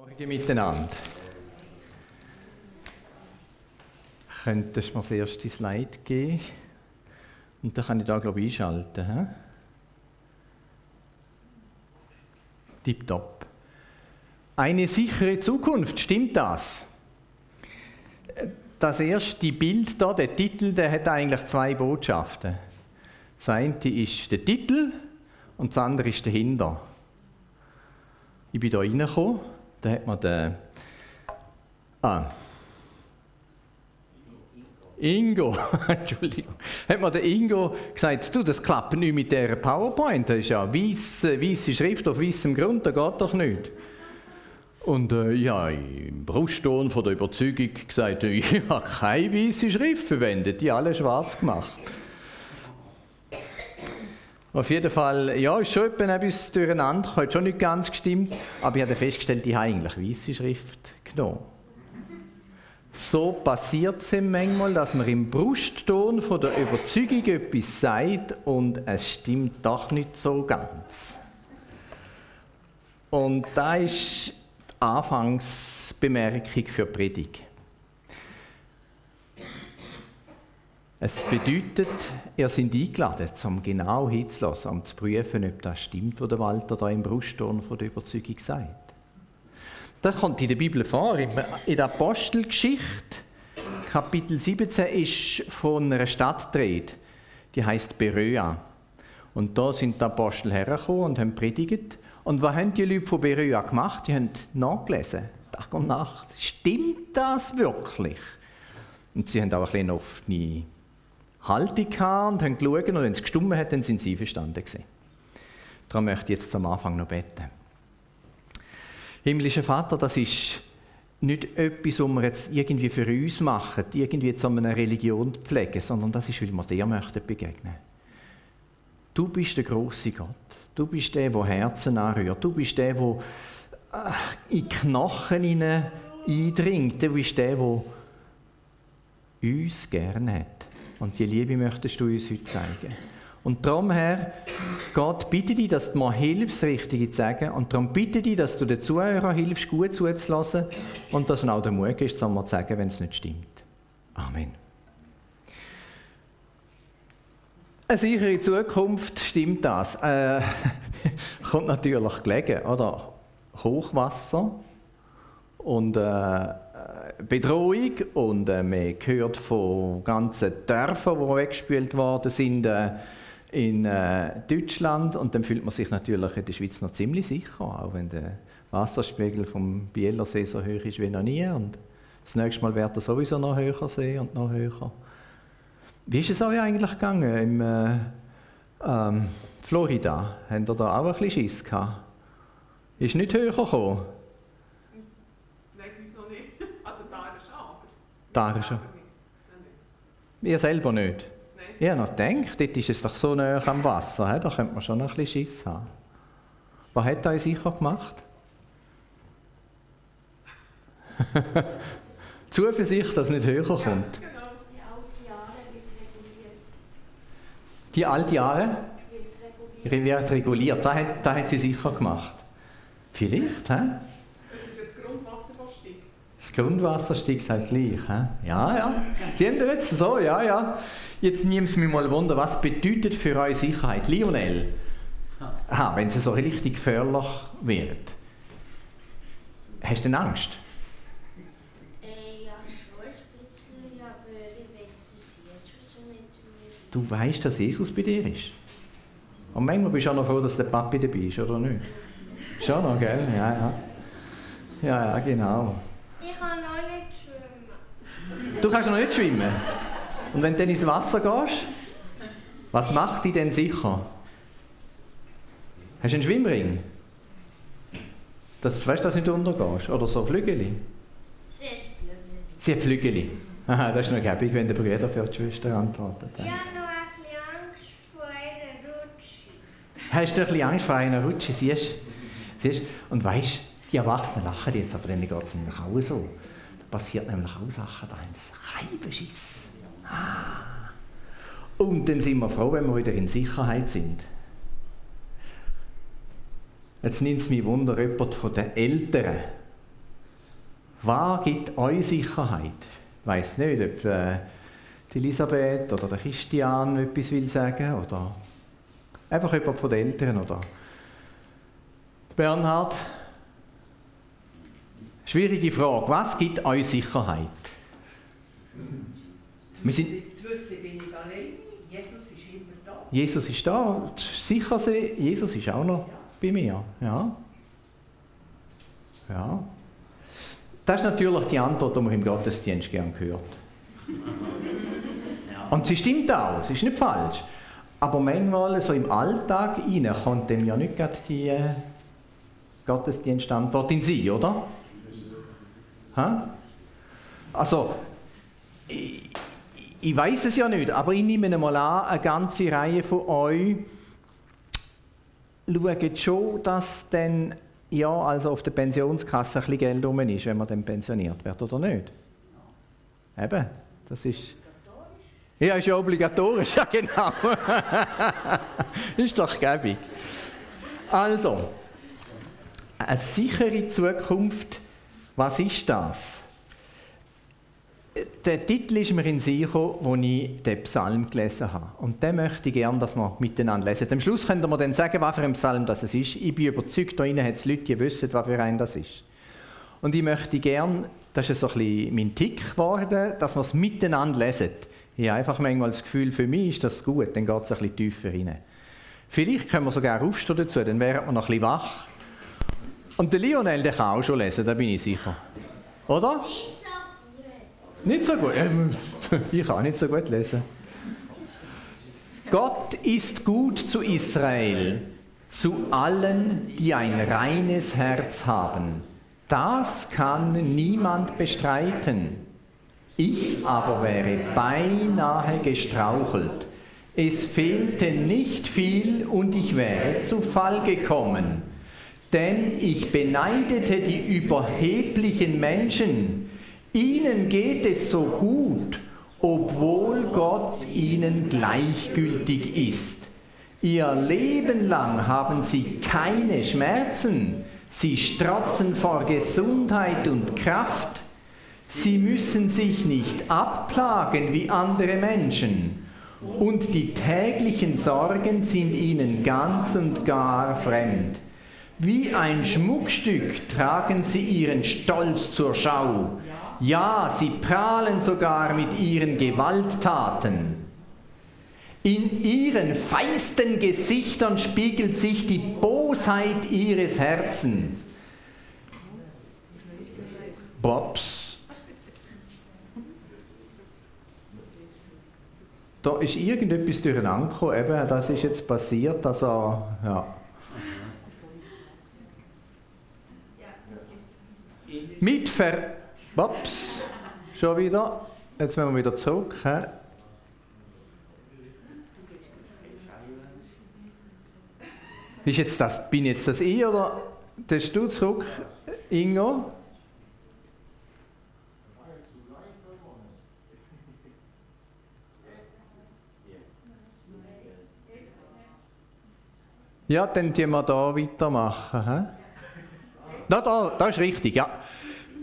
Morgen miteinander. Könntest du mir das erste Slide geben? Und dann kann ich da, glaube ich, einschalten. He? Tipptopp. Eine sichere Zukunft, stimmt das? Das erste Bild da, der Titel, der hat eigentlich zwei Botschaften. Das eine ist der Titel und das andere ist dahinter. Ich bin da reingekommen da hat man den. Ah. Ingo, Entschuldigung, hat mir der Ingo gesagt, du, das klappt nicht mit dieser PowerPoint, das ist ja weiße, weiße Schrift auf weißem Grund, das geht doch nicht. Und äh, ja, im Brustton von der Überzeugung gesagt, ich habe keine weiße Schrift verwendet, die alle schwarz gemacht. Auf jeden Fall, ja, ist schon etwas durcheinander, hat schon nicht ganz gestimmt, aber ich habe festgestellt, ich habe eigentlich weiße Schrift genommen. So passiert es manchmal, dass man im Brustton von der Überzeugung etwas sagt und es stimmt doch nicht so ganz. Und da ist die Anfangsbemerkung für die Predigt. Es bedeutet, ihr seid eingeladen, um genau hinzulassen, um zu prüfen, ob das stimmt, was der Walter da im Brustton von der Überzeugung sagt. Das kommt in der Bibel vor, in der Apostelgeschichte, Kapitel 17, ist von einer Stadt gedreht, die heißt Beröa. Und da sind die Apostel hergekommen und haben predigt. Und was haben die Leute von Beröa gemacht? Die haben nachgelesen, Tag und Nacht. Stimmt das wirklich? Und sie haben auch ein bisschen offene Haltung gehabt und haben geschaut und wenn es gestummen hat, dann sind sie verstanden gewesen. Darum möchte ich jetzt am Anfang noch beten. Himmlischer Vater, das ist nicht etwas, was wir jetzt irgendwie für uns machen, irgendwie zu einer Religion pflegen, sondern das ist, weil wir dir möchten begegnen. Du bist der große Gott. Du bist der, der Herzen anrührt. Du bist der, der äh, in Knochen eindringt. Du bist der, der uns gerne hat. Und die Liebe möchtest du uns heute zeigen. Und darum, Herr, Gott, bitte dich, dass du mir hilfst, Richtige zu sagen. Und darum bitte dich, dass du den Zuhörern hilfst, gut zuzulassen und dass du auch der Mut ist, zu sagen, wenn es nicht stimmt. Amen. Eine sichere Zukunft, stimmt das? Äh, kommt natürlich gelegen, oder? Hochwasser und äh, Bedrohung und äh, man hört von ganzen Dörfern, die weggespült worden sind äh, in äh, Deutschland und dann fühlt man sich natürlich in der Schweiz noch ziemlich sicher, auch wenn der Wasserspiegel vom Bielersee so hoch ist wie noch nie und das nächste Mal wird er sowieso noch höher sein und noch höher. Wie ist es euch eigentlich gegangen im äh, ähm, Florida? Habt ihr da auch ein bisschen Schiss gehabt? Ist nicht höher gekommen? Da ist er. Ihr selber nicht? Nein. Ich habe noch gedacht, dort ist es doch so nah am Wasser, da könnte man schon noch ein bisschen Schiss haben. Was hat euch sicher gemacht? Zuversicht, dass es nicht höher kommt. Ja, genau. Die alte Jahre wird reguliert. Das hat, das hat sie sicher gemacht. Vielleicht, hä? Das Grundwasser steigt halt gleich. He? Ja, ja. Sehen Sie jetzt so? Ja, ja. Jetzt nehmen Sie mich mal Wunder, was bedeutet für eure Sicherheit, Lionel? Aha, wenn es so richtig gefährlich wird. Hast du denn Angst? Äh, ja, schon ein bisschen, aber ich weiß, dass Jesus mit mir Du weißt, dass Jesus bei dir ist. Und manchmal bist du auch noch froh, dass der Papi dabei ist, oder nicht? Schon noch, gell? Ja, ja. Ja, ja, genau. Du kannst noch nicht schwimmen. Und wenn du dann ins Wasser gehst, was macht dich denn sicher? Hast du einen Schwimmring? Das, weißt du, dass du nicht untergehst? Oder so Flügeli? Sie hat Flügeli. Sie hat Flügeli. Aha, das ist noch gäbig, wenn der Bruder für die Schwester antwortet. Ich habe noch ein bisschen Angst vor einer Rutsche. Hast du ein bisschen Angst vor einer Rutsche? Siehst, siehst Und weißt du, die Erwachsenen lachen jetzt, aber dann geht es nämlich auch so passiert nämlich auch Sachen, da haben sie Reibenschiss. Ah. Und dann sind wir froh, wenn wir wieder in Sicherheit sind. Jetzt nimmt es mich Wunder, jemand von den Älteren, Was gibt euch Sicherheit? Ich weiß nicht, ob äh, die Elisabeth oder der Christian etwas will sagen oder einfach jemand von den Eltern oder Bernhard. Schwierige Frage. Was gibt euch Sicherheit? Wir sind Jesus ist da. Sicher sein, Jesus ist auch noch bei mir. Ja. Ja. Das ist natürlich die Antwort, die man im Gottesdienst gern hört. Und sie stimmt auch, sie ist nicht falsch. Aber manchmal so im Alltag rein kommt dem ja nicht gerade die äh, Gottesdienstantwort in sie, oder? Also, ich, ich weiß es ja nicht, aber ich nehme mal an, eine ganze Reihe von euch schaut schon, dass dann ja, also auf der Pensionskasse ein bisschen Geld rum ist, wenn man dann pensioniert wird, oder nicht? Eben, das ist... Ja, ist ja obligatorisch, ja genau. ist doch gäbig. Also, eine sichere Zukunft, was ist das? Der Titel ist mir in den Sinn gekommen, als ich den Psalm gelesen habe. Und den möchte ich gerne, dass wir miteinander lesen. Am Schluss könnt ihr dann sagen, was für ein Psalm das ist. Ich bin überzeugt, da hat es Leute, die wissen, was für ein das ist. Und ich möchte gerne, das ist so ein bisschen mein Tick geworden, dass wir es miteinander lesen. Ich habe einfach manchmal das Gefühl, für mich ist das gut, dann geht es ein bisschen tiefer rein. Vielleicht können wir sogar aufstehen dazu, dann wären wir noch ein bisschen wach. Und der Lionel, der kann auch schon lesen, da bin ich sicher. Oder? Nicht so gut. Ähm, ich kann nicht so gut lesen. Gott ist gut zu Israel, zu allen, die ein reines Herz haben. Das kann niemand bestreiten. Ich aber wäre beinahe gestrauchelt. Es fehlte nicht viel und ich wäre zu Fall gekommen. Denn ich beneidete die überheblichen Menschen, Ihnen geht es so gut, obwohl Gott ihnen gleichgültig ist. Ihr Leben lang haben sie keine Schmerzen, sie strotzen vor Gesundheit und Kraft. Sie müssen sich nicht abplagen wie andere Menschen und die täglichen Sorgen sind ihnen ganz und gar fremd. Wie ein Schmuckstück tragen sie ihren Stolz zur Schau ja, sie prahlen sogar mit ihren Gewalttaten. In ihren feisten Gesichtern spiegelt sich die Bosheit ihres Herzens. Bops. Da ist irgendetwas durcheinander gekommen, eben, das ist jetzt passiert, also, ja. Mit Ver Ups, schon wieder. Jetzt müssen wir wieder zurück. He? Ist jetzt das, bin jetzt das ich oder bist du zurück, Ingo? Ja, dann tun wir da weitermachen. He? Da, da, da ist richtig, ja.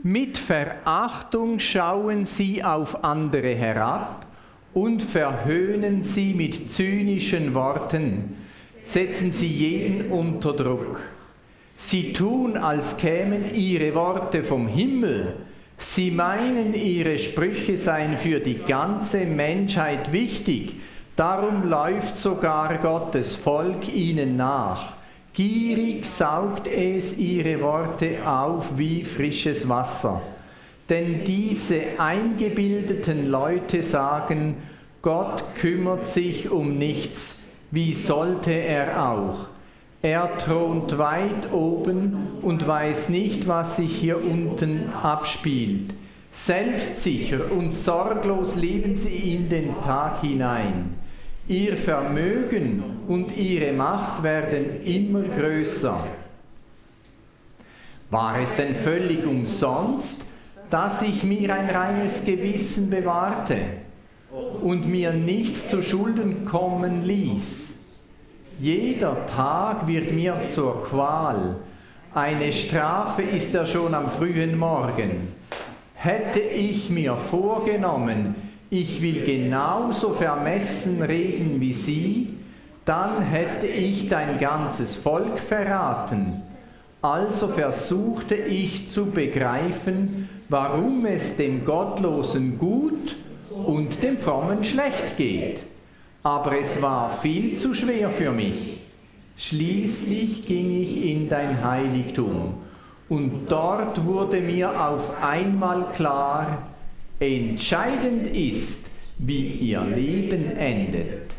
Mit Verachtung schauen sie auf andere herab und verhöhnen sie mit zynischen Worten, setzen sie jeden unter Druck. Sie tun, als kämen ihre Worte vom Himmel. Sie meinen, ihre Sprüche seien für die ganze Menschheit wichtig. Darum läuft sogar Gottes Volk ihnen nach. Gierig saugt es ihre Worte auf wie frisches Wasser. Denn diese eingebildeten Leute sagen, Gott kümmert sich um nichts, wie sollte er auch? Er thront weit oben und weiß nicht, was sich hier unten abspielt. Selbstsicher und sorglos leben sie in den Tag hinein. Ihr Vermögen und ihre Macht werden immer größer. War es denn völlig umsonst, dass ich mir ein reines Gewissen bewahrte und mir nichts zu Schulden kommen ließ? Jeder Tag wird mir zur Qual, eine Strafe ist er schon am frühen Morgen. Hätte ich mir vorgenommen, ich will genauso vermessen reden wie sie, dann hätte ich dein ganzes Volk verraten. Also versuchte ich zu begreifen, warum es dem Gottlosen gut und dem Frommen schlecht geht. Aber es war viel zu schwer für mich. Schließlich ging ich in dein Heiligtum und dort wurde mir auf einmal klar, entscheidend ist, wie ihr Leben endet.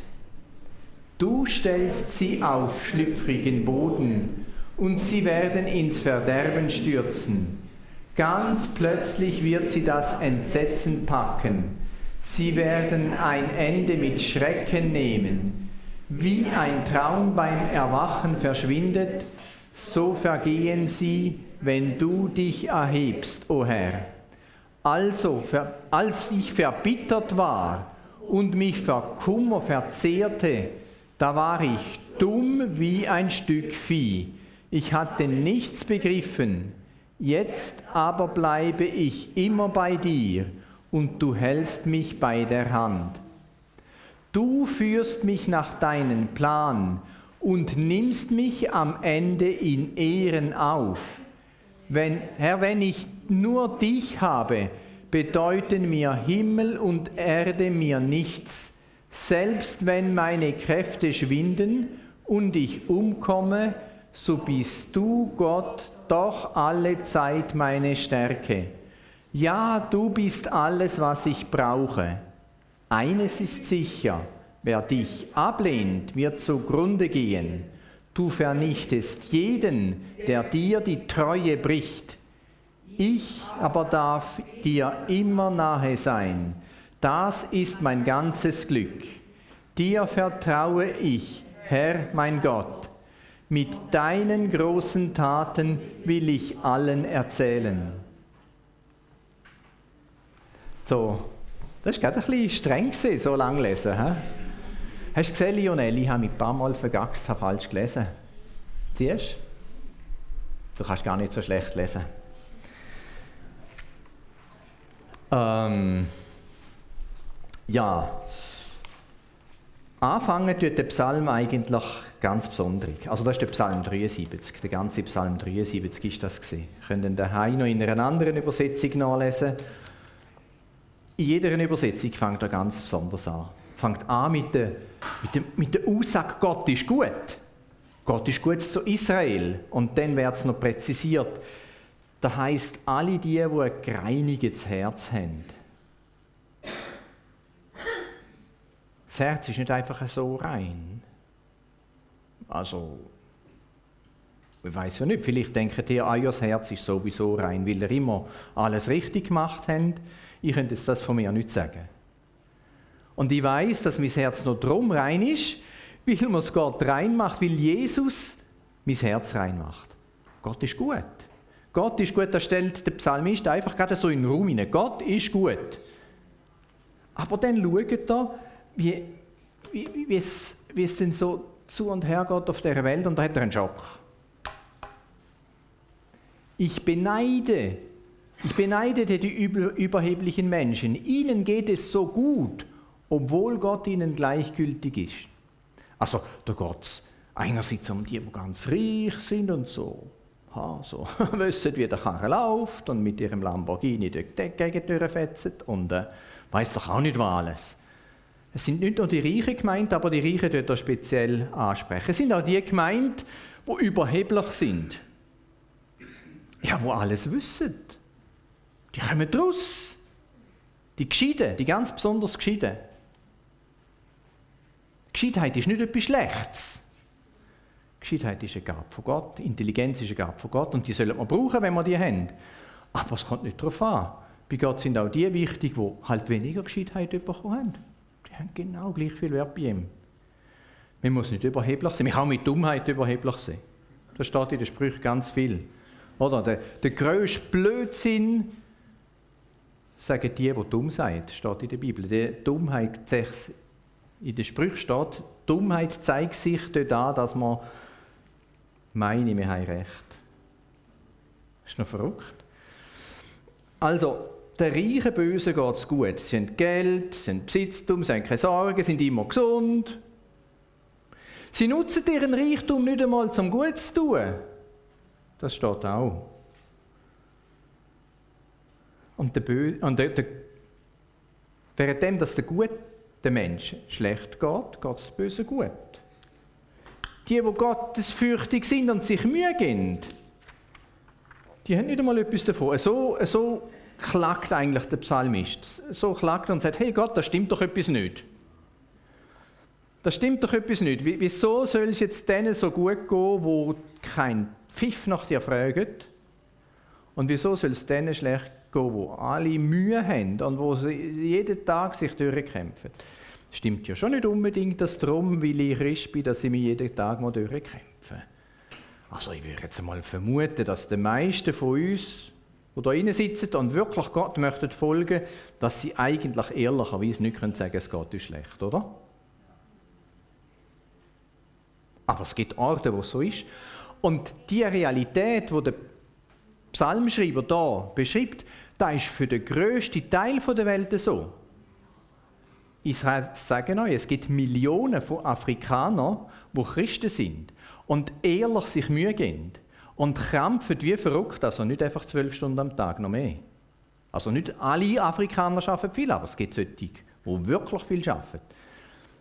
Du stellst sie auf schlüpfrigen Boden und sie werden ins Verderben stürzen. Ganz plötzlich wird sie das Entsetzen packen. Sie werden ein Ende mit Schrecken nehmen. Wie ein Traum beim Erwachen verschwindet, so vergehen sie, wenn du dich erhebst, o oh Herr. Also, als ich verbittert war und mich vor Kummer verzehrte, da war ich dumm wie ein Stück Vieh. Ich hatte nichts begriffen. Jetzt aber bleibe ich immer bei dir und du hältst mich bei der Hand. Du führst mich nach deinem Plan und nimmst mich am Ende in Ehren auf. Wenn, Herr, wenn ich nur dich habe, bedeuten mir Himmel und Erde mir nichts. Selbst wenn meine Kräfte schwinden und ich umkomme, so bist du, Gott, doch alle Zeit meine Stärke. Ja, du bist alles, was ich brauche. Eines ist sicher, wer dich ablehnt, wird zugrunde gehen. Du vernichtest jeden, der dir die Treue bricht. Ich aber darf dir immer nahe sein. Das ist mein ganzes Glück. Dir vertraue ich, Herr mein Gott. Mit deinen großen Taten will ich allen erzählen. So, das war gerade ein bisschen streng, so lang lesen. He? Hast du gesehen, Lionel, ich habe mich ein paar Mal vergaxt, habe falsch gelesen. Siehst du? Du kannst gar nicht so schlecht lesen. Ähm, ja, anfangen tut der Psalm eigentlich ganz besonders. Also das ist der Psalm 73, der ganze Psalm 73 ist das gesehen. Könnt ihr daheim noch in einer anderen Übersetzung nachlesen. In jeder Übersetzung fängt er ganz besonders an. Fängt an mit der, mit der, mit der Aussage, Gott ist gut. Gott ist gut zu Israel. Und dann wird es noch präzisiert. Das heißt, alle die, die ein gereinigtes Herz haben. Das Herz ist nicht einfach so rein. Also, ich weiß ja nicht, vielleicht denken die, ah Herz ist sowieso rein, weil er immer alles richtig gemacht hat. Ich könnte das von mir nicht sagen. Und ich weiß, dass mein Herz noch drum rein ist, weil man es Gott rein macht, weil Jesus mein Herz rein macht. Gott ist gut. Gott ist gut, das stellt der Psalmist einfach gerade so in den Raum hinein. Gott ist gut. Aber dann schaut er, wie, wie, wie, es, wie es denn so zu und her geht auf der Welt und da hat er einen Schock. Ich beneide, ich beneide die überheblichen Menschen. Ihnen geht es so gut, obwohl Gott ihnen gleichgültig ist. Also da geht es einerseits um die, die ganz reich sind und so ha, so wissen, wie der Karre läuft und mit ihrem Lamborghini durch die Gegentür fetzt und äh, weiß doch auch nicht was alles. Es sind nicht nur die Reichen gemeint, aber die Reichen dort speziell ansprechen. Es sind auch die gemeint, die überheblich sind. Ja, wo alles wissen. Die kommen draus. Die Gescheiden, die ganz besonders Gescheiden. Gescheitheit ist nicht etwas Schlechtes. Gescheitheit ist eine Gabe von Gott, Intelligenz ist eine Gabe von Gott und die sollen wir brauchen, wenn wir die haben. Aber es kommt nicht darauf an. Bei Gott sind auch die wichtig, die halt weniger Gescheitheit bekommen haben. Die haben genau gleich viel Wert bei ihm. Man muss nicht überheblich sein, man kann mit Dummheit überheblich sein. Das steht in den Sprüchen ganz viel. Oder der, der grösste Blödsinn, sagen die, die dumm sind, steht in der Bibel. Die Dummheit, in den Sprüchen steht, Dummheit zeigt sich dort an, dass man meine, wir haben recht. Ist noch verrückt. Also, den reichen Bösen geht es gut. Sie haben Geld, sie haben Besitztum, sie haben keine Sorgen, sind immer gesund. Sie nutzen ihren Reichtum nicht einmal zum Gutes zu tun. Das steht auch. Und, der Bö und der, der, währenddem, dass der guten Menschen schlecht geht, geht es den Bösen gut. Die, die gottesfürchtig sind und sich Mühe geben, die haben nicht einmal etwas davon. So, so klagt eigentlich der Psalmist. So klagt und sagt, hey Gott, da stimmt doch etwas nicht. Da stimmt doch etwas nicht. Wieso soll es jetzt denen so gut gehen, wo kein Pfiff nach dir fragen? Und wieso soll es denen schlecht gehen, wo alle Mühe haben und wo sie jeden Tag sich durchkämpfen? Stimmt ja schon nicht unbedingt das drum, weil ich Christ bin, dass ich mich jeden Tag mal durchkämpfe. Also ich würde jetzt mal vermuten, dass die meisten von uns, die da drinnen sitzen und wirklich Gott möchten folgen, dass sie eigentlich ehrlicherweise nicht sagen können, es geht uns schlecht, oder? Aber es gibt Orte, wo es so ist. Und die Realität, die der Psalmschreiber da beschreibt, da ist für den grössten Teil der Welt so. Ich sage euch, es gibt Millionen von Afrikanern, die Christen sind und ehrlich sich Mühe geben und kämpfen wie verrückt, also nicht einfach zwölf Stunden am Tag, noch mehr. Also nicht alle Afrikaner arbeiten viel, aber es gibt solche, die wirklich viel arbeiten.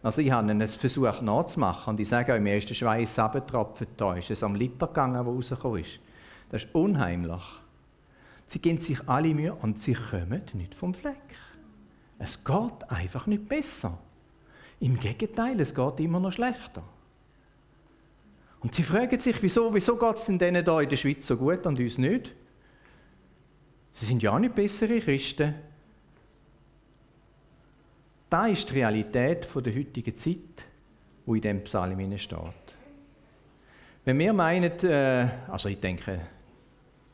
Also ich habe einen Versuch nachzumachen und ich sage euch, mir ist der Schweiß abgetropft, da ist es am Liter gegangen, der rausgekommen ist. Das ist unheimlich. Sie geben sich alle Mühe und sie kommen nicht vom Fleck. Es geht einfach nicht besser. Im Gegenteil, es geht immer noch schlechter. Und sie fragen sich, wieso, wieso geht es denn denen da in der Schweiz so gut und uns nicht? Sie sind ja auch nicht bessere Christen. Da ist die Realität der heutigen Zeit, wo in diesem Psalm steht. Wenn wir meinen, äh, also ich denke,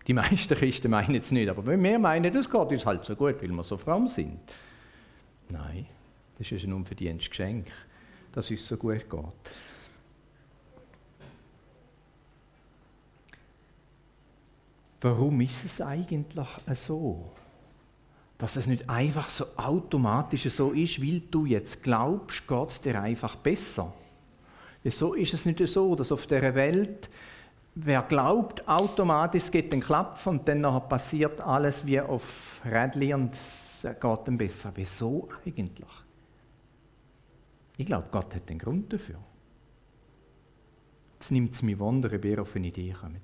die meisten Christen meinen es nicht, aber wenn wir meinen, es geht uns halt so gut, weil wir so fromm sind. Nein, das ist ein unverdientes Geschenk, dass es so gut geht. Warum ist es eigentlich so? Dass es nicht einfach so automatisch so ist, weil du jetzt glaubst, geht es dir einfach besser. Wieso ist es nicht so, dass auf der Welt, wer glaubt, automatisch geht den Klapp und dann passiert alles wie auf Rädli und es geht ihm besser. Wieso eigentlich? Ich glaube, Gott hat einen Grund dafür. Es nimmt es mir Wunder, ob ihr auf eine Idee kommt.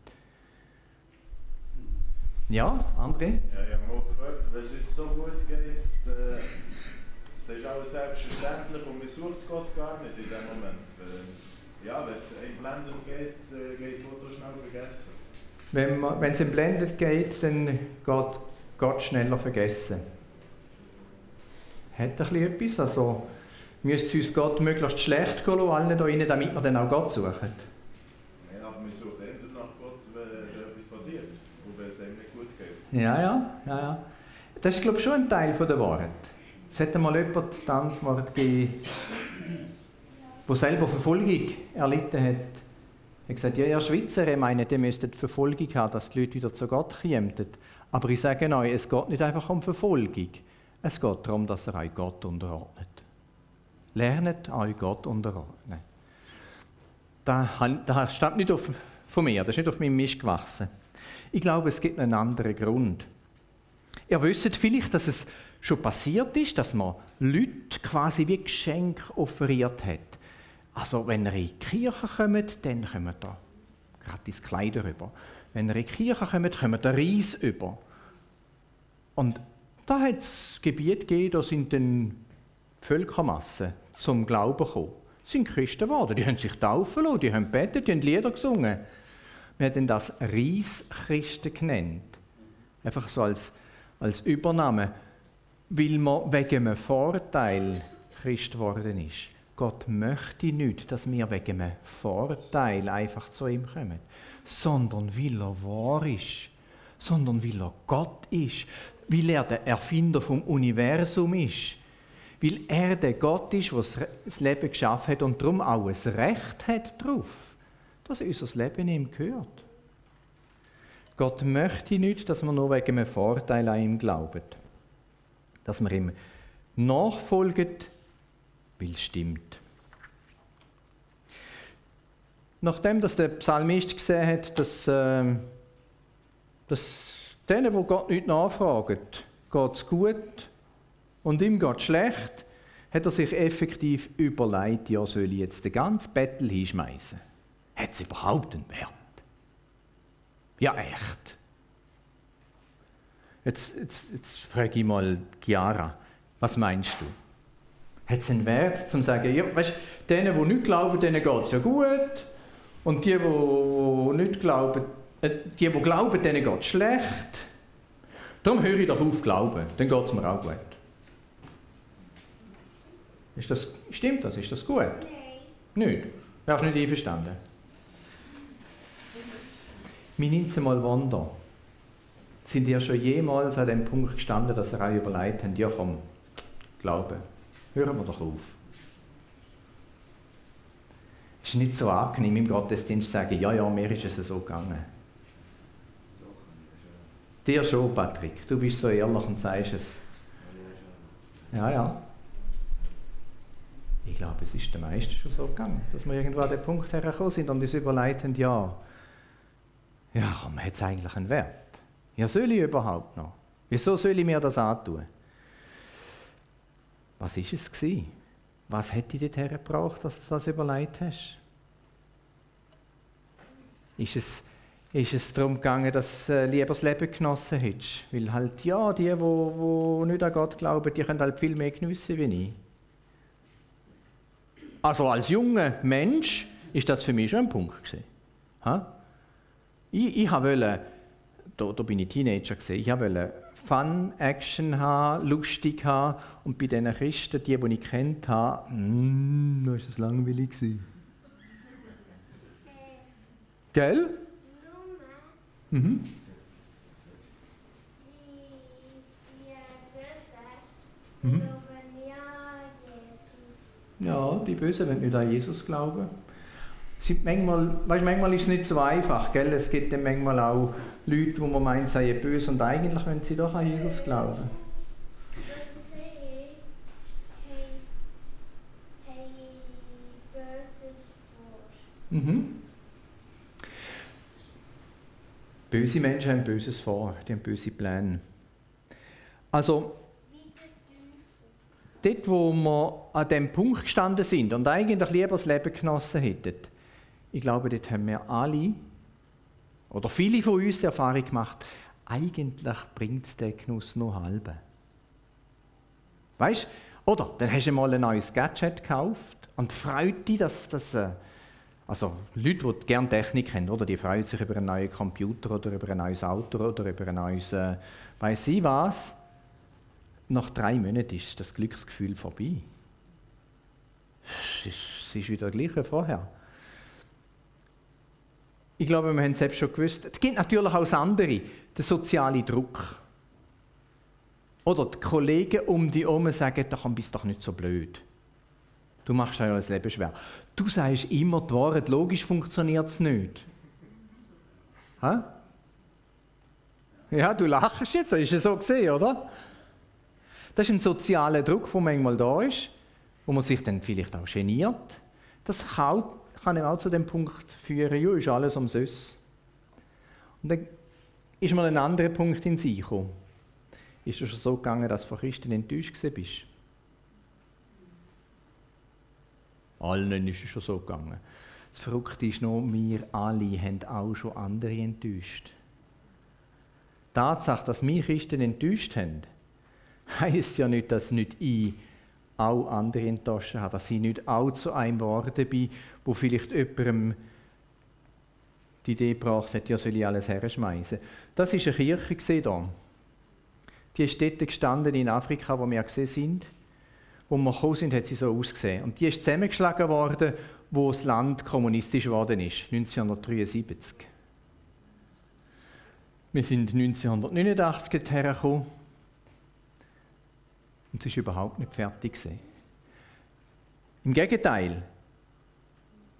Ja, André? Ja, ich habe mal gefragt, wenn es uns so gut geht, äh, dann ist alles selbstverständlich und man sucht Gott gar nicht in dem Moment. Äh, ja, wenn es einem blendend geht, äh, geht Gott schnell vergessen. Wenn, es ihm blendet geht, dann geht Gott schneller vergessen. Hat ein bisschen etwas, also müsste uns Gott möglichst schlecht gehen lassen, allen da rein, damit wir dann auch Gott suchen. Ja, aber man sucht eher nach Gott, wenn etwas passiert und wenn es einem nicht ja, ja, ja, ja. Das ist, glaube ich, schon ein Teil von der Wahrheit. Es hat einmal jemand die Antwort gegeben, der selber Verfolgung erlitten hat. Er hat gesagt, ja, ihr Schweizer, ihr meint, ihr müsstet Verfolgung haben, dass die Leute wieder zu Gott kommen. Aber ich sage euch, es geht nicht einfach um Verfolgung. Es geht darum, dass ihr euch Gott unterordnet. Lernet euch Gott unterordnen. Das, stammt nicht auf, von mir, das ist nicht auf meinem Mist gewachsen. Ich glaube, es gibt einen anderen Grund. Ihr wisst vielleicht, dass es schon passiert ist, dass man Leute quasi wie Geschenk offeriert hat. Also wenn ihr in die Kirche kommt, dann kommt ihr gratis Kleider über. Wenn ihr in die Kirche kommt, kommt ihr Reis über. Und da hat es Gebiete gegeben, da sind dann Völkermassen zum Glauben gekommen. Das sind Christen geworden, die haben sich taufen lassen, die haben betet, die haben Lieder gesungen. Wir haben das Reischristen genannt. Einfach so als, als Übernahme, weil man wegen einem Vorteil Christ geworden ist. Gott möchte nicht, dass wir wegen einem Vorteil einfach zu ihm kommen, sondern weil er wahr ist, sondern weil er Gott ist, weil er der Erfinder vom Universum ist, weil er der Gott ist, der das Leben geschaffen hat und darum auch ein Recht hat darauf dass unser Leben ihm gehört. Gott möchte nicht, dass wir nur wegen einem Vorteil an ihm glauben. dass wir ihm nachfolgen, weil es stimmt. Nachdem dass der Psalmist gesehen hat, dass, äh, dass denen, die Gott nicht nachfragen, geht es gut und ihm geht es schlecht, hat er sich effektiv überlegt, ja, soll ich jetzt den ganzen Bettel hinschmeißen? Hat es überhaupt einen Wert? Ja, echt. Jetzt, jetzt, jetzt frage ich mal Chiara, was meinst du? Hat es einen Wert, zu sagen, ja, weißt, denen, die nicht glauben, denen geht es ja gut, und die, die nicht glauben, die, die glauben, denen geht es schlecht. Darum höre ich doch auf glauben, dann geht es mir auch gut. Ist das, stimmt das? Ist das gut? Nein. Nicht? Wärst du nicht einverstanden? Mir nimmt es mal Wunder. Sind ihr schon jemals an dem Punkt gestanden, dass ihr euch überlegt habt, ja komm, Glauben, hören wir doch auf. Es ist nicht so angenehm im Gottesdienst zu sagen, ja, ja, mir ist es so gegangen. Dir schon, Patrick. Du bist so ehrlich und sagst es. Ja, ja. Ich glaube, es ist den meisten schon so gegangen, dass wir irgendwo an den Punkt hergekommen sind und uns überlegt ja, ja, komm, hat es eigentlich einen Wert? Ja, soll ich überhaupt noch? Wieso soll ich mir das antun? Was ist es gewesen? Was hätte dich dorthin gebraucht, dass du das überlegt hast? Ist es, ist es darum gegangen, dass du äh, lieber das Leben genossen hättest? Weil halt, ja, die, die, die nicht an Gott glauben, die können halt viel mehr geniessen wie ich. Also als junger Mensch ist das für mich schon ein Punkt. Ha? Ich, ich wollte, da, da bin ich Teenager ich wollte Fun, Action haben, lustig haben und bei diesen Christen, die, die ich kennt habe, mm, da war es langweilig. Gell? Mhm. Mhm. Ja, die Bösen wollen nicht an Jesus glauben. Sind manchmal, weißt, manchmal ist es nicht so einfach, gell? Es gibt dann manchmal auch Leute, wo man meint, sie seien böse und eigentlich wollen sie doch an Jesus glauben. Mhm. Böse Menschen haben Böses vor, die haben böse Pläne. Also, dort, wo wir an dem Punkt gestanden sind und eigentlich lieber das Leben genossen hätten, ich glaube, dort haben wir alle, oder viele von uns die Erfahrung gemacht, eigentlich bringt es den Genuss nur halbe. Weißt? Oder dann hast du mal ein neues Gadget gekauft und freut dich, dass das. Äh, also Leute, die gerne Technik haben, oder? die freuen sich über einen neuen Computer oder über ein neues Auto oder über ein neues, äh, weiß ich was. Nach drei Monaten ist das Glücksgefühl vorbei. Es ist, es ist wieder gleich wie vorher. Ich glaube, wir haben es selbst schon gewusst. Es gibt natürlich auch das andere, der soziale Druck. Oder die Kollegen um dich herum sagen, da bist du doch nicht so blöd. Du machst das Leben schwer. Du sagst immer die Wahrheit, logisch funktioniert es nicht. Ha? Ja, du lachst jetzt, ist es so gesehen, oder? Das ist ein sozialer Druck, der manchmal da ist, wo man sich dann vielleicht auch geniert. Das kann, kann auch zu dem Punkt führen, ja, ist alles umsonst. Und dann ist mal ein anderer Punkt in sich gekommen. Ist es schon so gegangen, dass du von Christen enttäuscht bist? Allen ist es schon so gegangen. Das Verrückte ist noch, wir alle haben auch schon andere enttäuscht. Die Tatsache, dass wir Christen enttäuscht haben, heisst ja nicht, dass nicht ich auch andere enttäuscht habe, dass ich nicht auch zu einem geworden bin, wo vielleicht jemandem die Idee gebracht hat, ja, soll ich alles herschmeißen. Das war eine Kirche hier. Die ist dort gestanden in Afrika, wo wir gesehen sind wo wir gekommen sind, hat sie so ausgesehen. Und die ist zusammengeschlagen worden, wo das Land kommunistisch geworden ist, 1973. Wir sind 1989 hergekommen und es ist überhaupt nicht fertig. Im Gegenteil,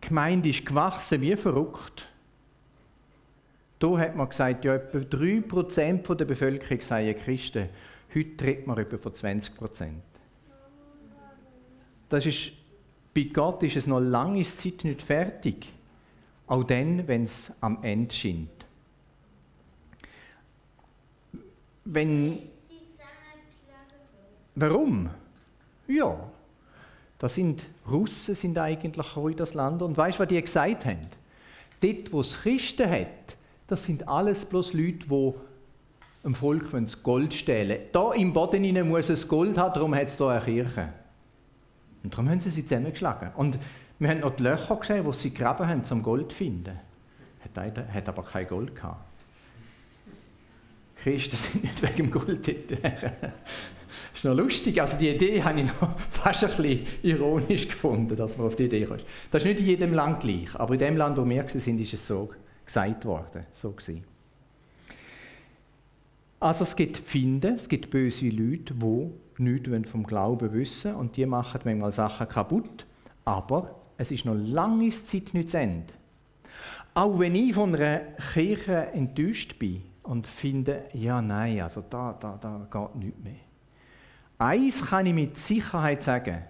die Gemeinde ist gewachsen wie verrückt. Da hat man gesagt, ja, etwa 3% der Bevölkerung seien Christen. Heute redet man etwa von 20 Prozent. Das ist, bei Gott ist es noch lange Zeit nicht fertig. Auch dann, wenn es am Ende scheint. Wenn, warum? Ja, das sind Russen sind eigentlich in das Land und weißt du, was die gesagt haben? Dort, wo es Christen hat, das sind alles bloß Leute, die dem Volk das Gold stehlen Da im Boden muss es Gold haben, darum hat es hier eine Kirche. Und darum haben sie sie zusammengeschlagen. Und wir haben noch die Löcher gesehen, wo sie gegraben haben, um Gold zu finden. Hat, hat aber kein Gold gehabt. Christen sind nicht wegen dem Gold das ist noch lustig. Also die Idee habe ich noch fast ein bisschen ironisch gefunden, dass man auf die Idee kommt. Das ist nicht in jedem Land gleich, aber in dem Land, wo wir sind, ist es so gesagt worden. So gewesen. Also es gibt Finde, es gibt böse Leute, die nichts vom Glauben wissen und die machen manchmal Sachen kaputt, aber es ist noch lange Zeit nicht zu Ende. Auch wenn ich von einer Kirche enttäuscht bin und finde, ja nein, also da, da, da geht nichts mehr. Eins kann ich mit Sicherheit sagen,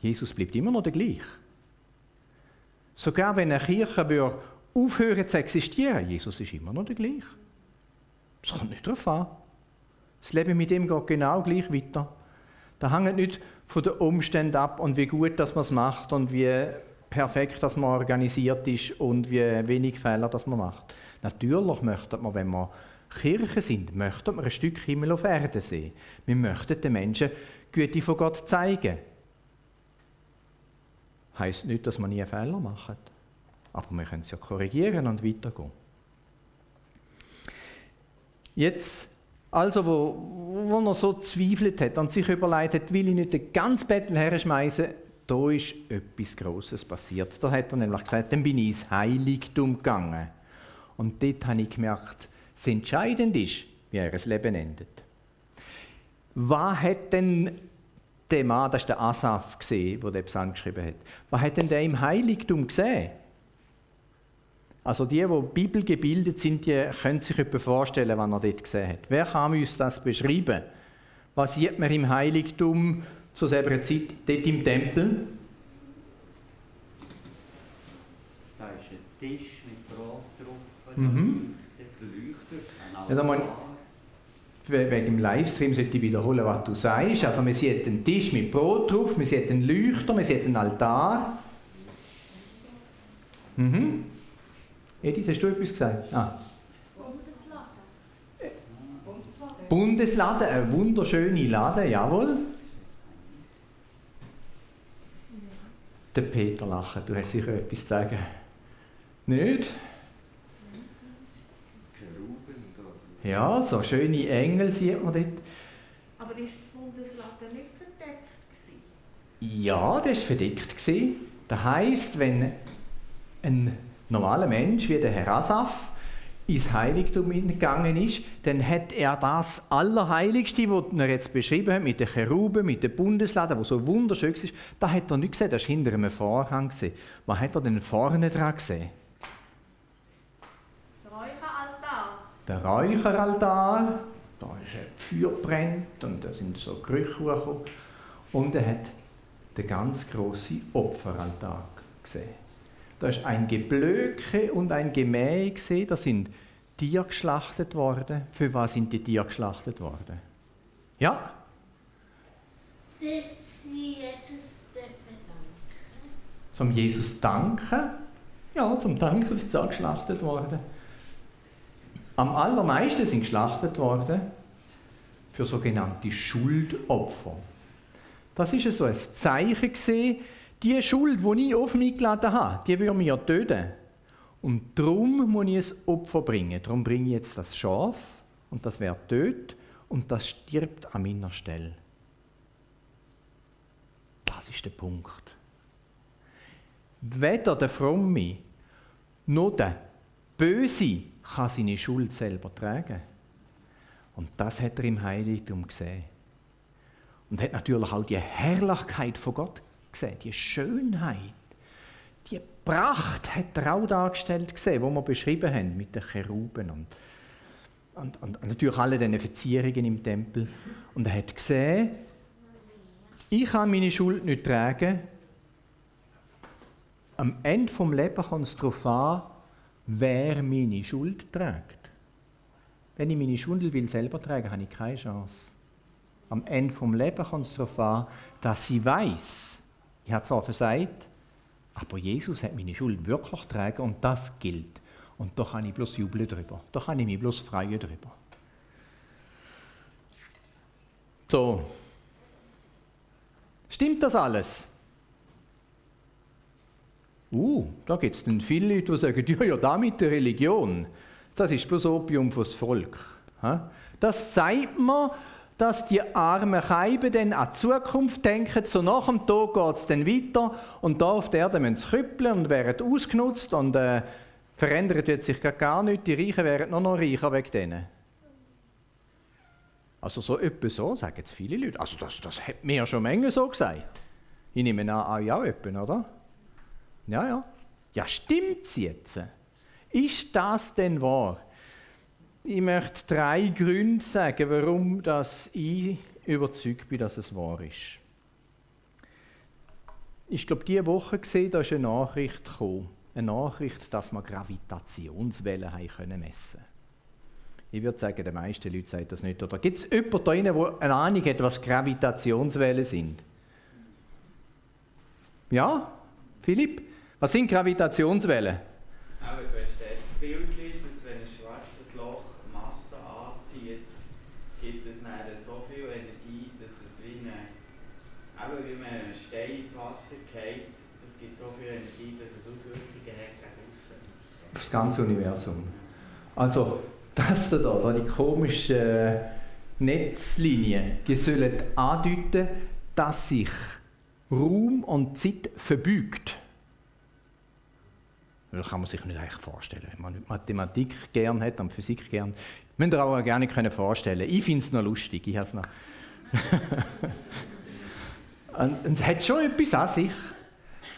Jesus bleibt immer noch der gleiche. Sogar wenn eine Kirche aufhören zu existieren, Jesus ist immer noch der gleiche. Es kommt nicht darauf an. Das Leben mit ihm geht genau gleich weiter. Da hängt nicht von den Umständen ab und wie gut dass man es macht und wie perfekt dass man organisiert ist und wie wenig Fehler dass man macht. Natürlich möchte man, wenn man Kirche sind, möchte man ein Stück Himmel auf Erde sehen. Wir möchten den Menschen die Güte von Gott zeigen. Heißt nicht, dass man nie Fehler macht. Aber wir können es ja korrigieren und weitergehen. Jetzt, also, wo, wo er so zweifelt hat und sich überlegt hat, will ich nicht den ganzen Bettel herschmeißen, da ist etwas Großes passiert. Da hat er nämlich gesagt, dann bin ich ins Heiligtum gegangen. Und dort habe ich gemerkt, das Entscheidende ist, wie er das Leben endet. Was hat denn der Mann, das ist der Asaf, gesehen, der den Psalm geschrieben hat, was hat denn der im Heiligtum gesehen? Also die, die Bibel gebildet sind, die können sich etwa vorstellen, was er dort gesehen hat. Wer kann uns das beschreiben? Was sieht man im Heiligtum zu selber Zeit dort im Tempel? Da ist ein Tisch mit Brot drauf, mhm. der leuchtet. wegen dem Livestream sollte ich wiederholen, was du sagst. Also man sieht einen Tisch mit Brot drauf, man sieht einen Leuchter, man sieht einen Altar. Mhm. Edith, hast du etwas gesagt? Ah. Bundesladen. Bundesladen, eine wunderschöne Laden, jawohl. Der Peter lacht, du hast sicher etwas zu sagen. Nicht? Ja, so schöne Engel sieht man dort. Aber ist die Bundeslade nicht verdeckt? Gewesen? Ja, das war verdeckt. Das heisst, wenn ein normaler Mensch wie der Herr Asaf ins Heiligtum gegangen ist, dann hat er das Allerheiligste, was er jetzt beschrieben hat, mit den Cheruben, mit den Bundesladen, wo so wunderschön ist, da hat er nicht gesehen, das war hinter einem Vorhang. Was hat er denn vorne dran gesehen? Der Räucheraltar. Der Räucheraltar, da ist ein Feuer brennt und da sind so Gerüche hochgekommen. Und er hat den ganz grossen Opferaltar gesehen. Da ist ein Geblöke und ein Gemäh gesehen, da sind Tiere geschlachtet worden. Für was sind die Tiere geschlachtet worden? Ja? Dass sie Jesus danken. Zum Jesus danken? Ja, zum Danken ist es geschlachtet worden. Am allermeisten sind geschlachtet worden für sogenannte Schuldopfer. Das ist so ein Zeichen gesehen, die Schuld, die ich auf mich geladen habe, die würde mich ja töten. Und darum muss ich ein Opfer bringen. Darum bringe ich jetzt das Schaf und das wird tötet und das stirbt an meiner Stelle. Das ist der Punkt. Weder der Fromme noch der Böse kann seine Schuld selber tragen. Und das hat er im Heiligtum gesehen. Und hat natürlich auch die Herrlichkeit von Gott gesehen, die Schönheit, die Pracht hat er auch dargestellt gesehen, wo wir beschrieben haben mit den Cheruben. Und und, und natürlich alle diese Verzierungen im Tempel. Und er hat gesehen, ich kann meine Schuld nicht tragen. Am Ende vom Lebens kommt es darauf an, wer meine Schuld trägt. Wenn ich meine Schuld will selber tragen, habe ich keine Chance. Am Ende vom Lebens kommt es darauf an, dass ich weiß, ich habe zwar versagt, aber Jesus hat meine Schuld wirklich getragen und das gilt. Und da kann ich bloß jubeln drüber. Da kann ich mich bloß freuen drüber. So. Stimmt das alles? Uh, da gibt es dann viele Leute, die sagen, ja, ja, da mit der Religion, das ist bloß Opium fürs Volk. Das zeigt mir, dass die armen Scheiben dann an die Zukunft denken, so nach dem Tod geht es dann weiter und da auf der Erde müssen sie krüppeln und werden ausgenutzt und äh, verändert wird sich gar nichts, die Reichen werden noch, noch reicher wegen denen. Also so etwas so, sagen jetzt viele Leute. Also das, das hat mir schon Menge so gesagt. Ich nehme an, euch auch etwas, oder? Ja, ja. Ja, stimmt's jetzt? Ist das denn wahr? Ich möchte drei Gründe sagen, warum das ich überzeugt bin, dass es wahr ist. Ich glaube, diese Woche gesehen, da ist eine Nachricht gekommen. Eine Nachricht, dass man Gravitationswellen haben können messen Ich würde sagen, die meisten Leute sagen das nicht. Oder gibt es jemanden da drin, der eine Ahnung hat, was Gravitationswellen sind? Ja? Philipp? Was sind Gravitationswellen? Aber du hast das Bild, dass wenn ein schwarzes Loch Masse anzieht, gibt es dann so viel Energie, dass es wie eine, eben wie man einen Stein ins Wasser geht, das gibt so viel Energie, dass es Auswirkungen hat gegen außen. Das ganze Universum. Also, das da, da die komischen Netzlinien, die sollen andeuten, dass sich Raum und Zeit verbeugt. Das kann man sich nicht eigentlich vorstellen. Wenn man Mathematik gern hat und Physik gern, müsst ihr auch gerne können vorstellen. Ich finde es noch lustig. Ich noch und, und es hat schon etwas an sich.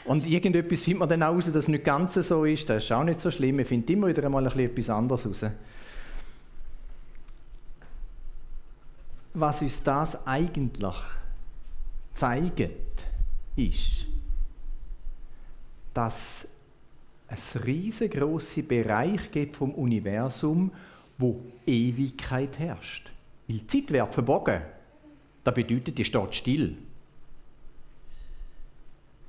Und irgendetwas findet man dann auch raus, dass es nicht ganz so ist. Das ist auch nicht so schlimm. Man findet immer wieder ein etwas anderes raus. Was uns das eigentlich zeigt, ist, dass es riesengroße Bereich gibt vom Universum, wo Ewigkeit herrscht. Weil die Zeit wird verbogen. Das bedeutet, die steht still.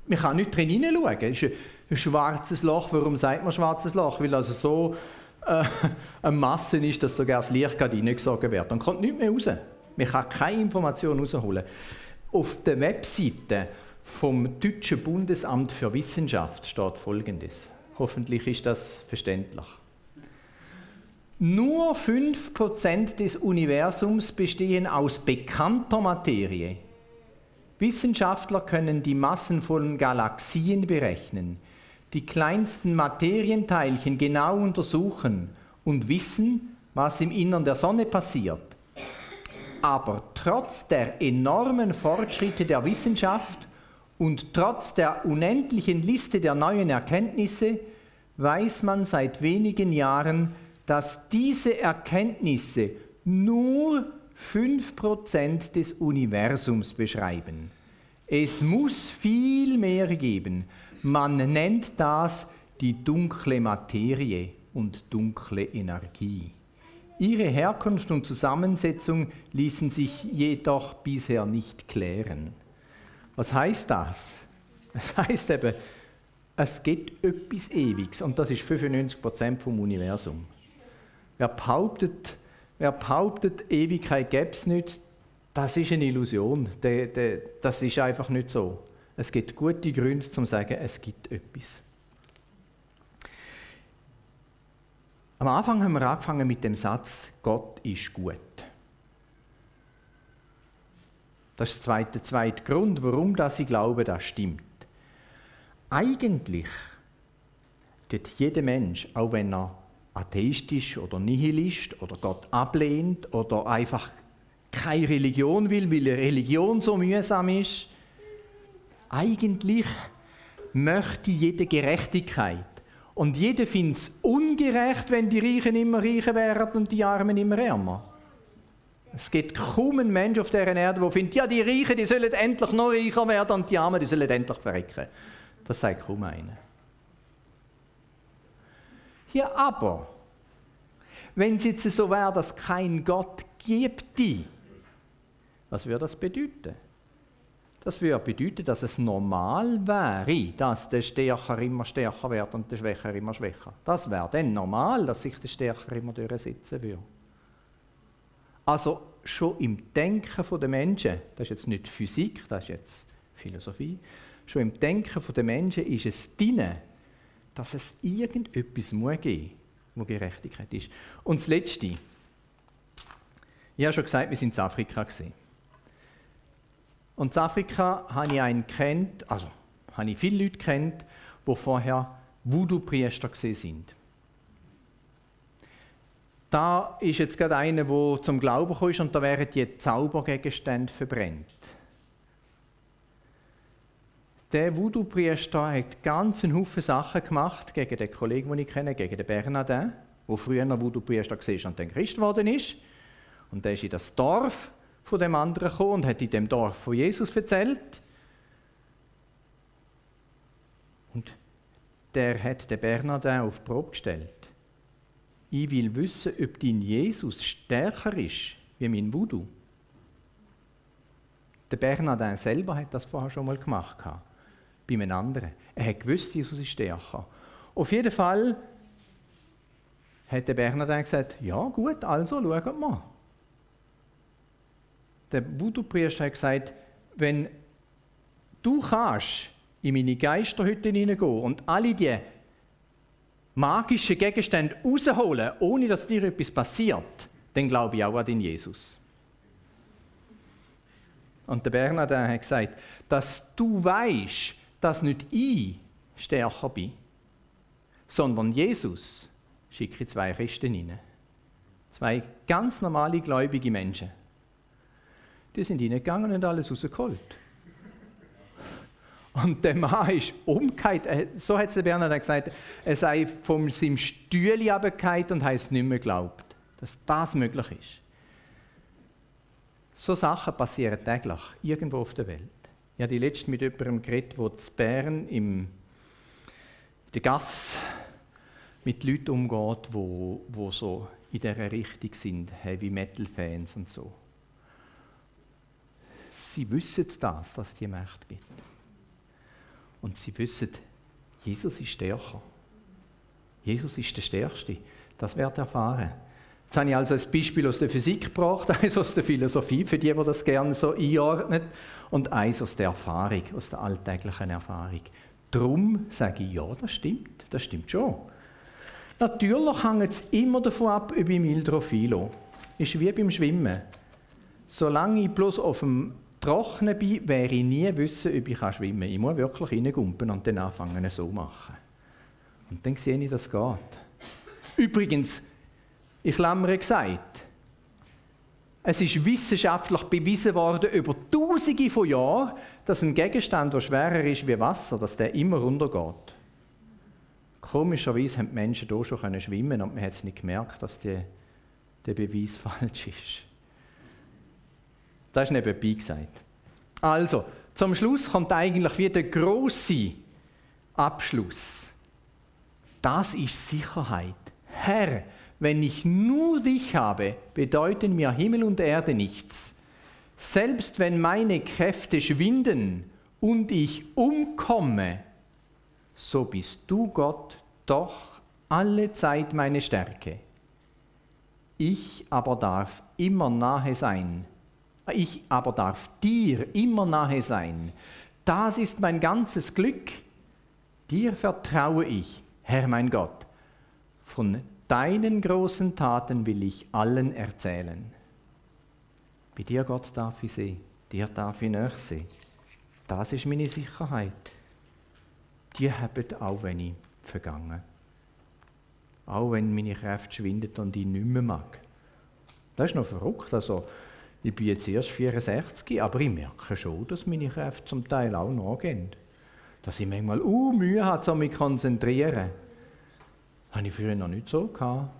Man kann nicht drin hineinschauen. Es ist ein schwarzes Loch. Warum sagt man schwarzes Loch? Weil also so äh, eine Masse ist, dass sogar das Licht gerade reingesogen wird. Dann kommt nichts mehr raus. Man kann keine Information rausholen. Auf der Webseite vom Deutschen Bundesamt für Wissenschaft steht Folgendes. Hoffentlich ist das verständlich. Nur 5% des Universums bestehen aus bekannter Materie. Wissenschaftler können die Massen von Galaxien berechnen, die kleinsten Materienteilchen genau untersuchen und wissen, was im Innern der Sonne passiert. Aber trotz der enormen Fortschritte der Wissenschaft und trotz der unendlichen Liste der neuen Erkenntnisse weiß man seit wenigen Jahren, dass diese Erkenntnisse nur 5% des Universums beschreiben. Es muss viel mehr geben. Man nennt das die dunkle Materie und dunkle Energie. Ihre Herkunft und Zusammensetzung ließen sich jedoch bisher nicht klären. Was heißt das? Es heißt eben, es gibt etwas Ewiges und das ist 95% vom Universum. Wer behauptet, wer behauptet Ewigkeit gäbe es nicht, das ist eine Illusion. Das ist einfach nicht so. Es gibt gute Gründe zum sagen, es gibt etwas. Am Anfang haben wir angefangen mit dem Satz, Gott ist gut. Das ist der zweite, Grund, warum ich glaube, das stimmt. Eigentlich tut jeder Mensch, auch wenn er atheistisch oder nihilist oder Gott ablehnt oder einfach keine Religion will, weil Religion so mühsam ist, eigentlich möchte jede Gerechtigkeit Und jeder findet es ungerecht, wenn die Reichen immer reicher werden und die Armen immer ärmer. Es gibt kaum einen Mensch auf dieser Erde, der findet, ja, die Reichen, die sollen endlich noch reicher werden und die Armen, die sollen endlich verrecken. Das sagt kaum einer. Ja, aber, wenn es jetzt so wäre, dass kein Gott gibt, was würde das bedeuten? Das würde bedeuten, dass es normal wäre, dass der Stärker immer stärker wird und der Schwächer immer schwächer. Das wäre dann normal, dass sich der Stärker immer durchsetzen würde. Also schon im Denken der Menschen, das ist jetzt nicht Physik, das ist jetzt Philosophie, schon im Denken der Menschen ist es drin, dass es irgendetwas muss geben muss, wo Gerechtigkeit ist. Und das Letzte, ich habe schon gesagt, wir sind in Afrika. Und in Afrika habe ich einen kennt, also habe ich viele Leute kennt, die vorher Voodoo-Priester sind. Da ist jetzt gerade einer, der zum Glauben kommt und da werden die Zaubergegenstände verbrennt. Der Voodoo-Priester hat ganz einen Haufen Sachen gemacht gegen den Kollegen, den ich kenne, gegen den Bernardin, der früher noch Voodoo-Priester war und dann Christ geworden ist. Und der ist in das Dorf von dem anderen gekommen und hat in dem Dorf von Jesus erzählt. Und der hat den Bernardin auf die Probe gestellt. Ich will wissen, ob dein Jesus stärker ist wie mein Voodoo. Der Bernardin selber hat das vorher schon mal gemacht. Bei einem anderen. Er hat gewusst, Jesus ist stärker. Auf jeden Fall hat der Bernardin gesagt: Ja, gut, also schauen wir mal der Voodoo-Priester hat gesagt, wenn du kannst in meine Geisterhütte hineingehen und alle die magischen Gegenstände rausholen, ohne dass dir etwas passiert, dann glaube ich auch an den Jesus. Und der Bernardin hat gesagt, dass du weißt, dass nicht ich stärker bin, sondern Jesus schicke zwei Christen rein. Zwei ganz normale gläubige Menschen. Die sind reingegangen und alles rausgeholt. Und der Mann ist umgekehrt. So hat es Bernhard gesagt, er sei von seinem Stühle abgekehrt und heißt nicht mehr geglaubt, dass das möglich ist. So Sachen passieren täglich, irgendwo auf der Welt. Ich habe die letzte mit jemandem geredet, der zu Bern im, in der Gasse mit Leuten umgeht, die, die so in dieser Richtung sind, Heavy Metal Fans und so. Sie wissen das, dass es die Macht gibt. Und sie wissen, Jesus ist stärker. Jesus ist der Stärkste. Das wird erfahren. Jetzt habe ich also ein Beispiel aus der Physik gebracht, eins aus der Philosophie, für die, die das gerne so einordnen, und eins aus der Erfahrung, aus der alltäglichen Erfahrung. Darum sage ich, ja, das stimmt, das stimmt schon. Natürlich hängt es immer davon ab, ob ich mich drauf. Ist wie beim Schwimmen. Solange ich bloß auf dem trocken bin, werde ich nie wissen, ob ich schwimmen kann. Ich muss wirklich reingumpen und dann anfangen so machen. Und dann sehe ich, dass es geht. Übrigens, ich klammere gesagt, es ist wissenschaftlich bewiesen worden, über tausende von Jahren, dass ein Gegenstand, der schwerer ist wie Wasser, dass der immer runtergeht. Komischerweise haben die Menschen hier schon schwimmen und man hat es nicht gemerkt, dass die, der Beweis falsch ist. Das ist nebenbei gesagt. Also, zum Schluss kommt eigentlich wieder der große Abschluss. Das ist Sicherheit. Herr, wenn ich nur dich habe, bedeuten mir Himmel und Erde nichts. Selbst wenn meine Kräfte schwinden und ich umkomme, so bist du Gott doch alle Zeit meine Stärke. Ich aber darf immer nahe sein ich aber darf dir immer nahe sein. Das ist mein ganzes Glück. Dir vertraue ich, Herr mein Gott. Von deinen großen Taten will ich allen erzählen. Bei dir, Gott, darf ich sehen, dir darf ich nachsehen. Das ist meine Sicherheit. Die haben auch wenn ich vergangen. Auch wenn meine Kräfte schwindet und ich nicht mehr mag. Das ist noch verrückt. Also, ich bin jetzt erst 64, aber ich merke schon, dass meine Kräfte zum Teil auch nachgehen. Dass ich manchmal uh, Mühe habe, um mich konzentrieren. Habe ich früher noch nicht so gehabt.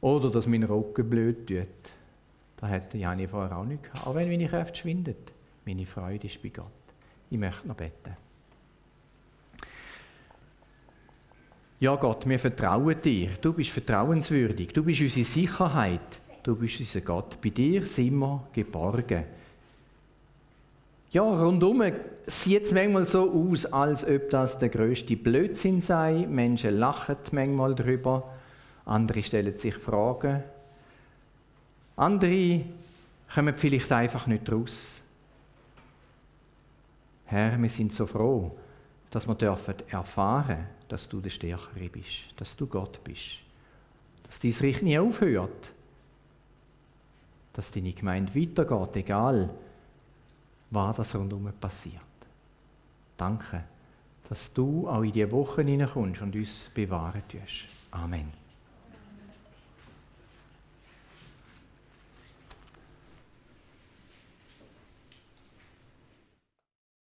Oder dass mein Rücken blöd tut. Das habe ich vorher auch nicht gehabt. Auch wenn meine Kraft schwindet. Meine Freude ist bei Gott. Ich möchte noch beten. Ja Gott, wir vertrauen dir. Du bist vertrauenswürdig. Du bist unsere Sicherheit. Du bist unser Gott. Bei dir sind wir geborgen. Ja, rundum sieht es manchmal so aus, als ob das der größte Blödsinn sei. Menschen lachen manchmal drüber. Andere stellen sich Fragen. Andere kommen vielleicht einfach nicht raus. Herr, wir sind so froh, dass wir dürfen erfahren dass du der Stärkere bist, dass du Gott bist, dass dein Reich nie aufhört, dass deine Gemeinde weitergeht, egal was das rundherum passiert. Danke, dass du auch in diese Wochen hineinkommst und uns bewahren tust. Amen.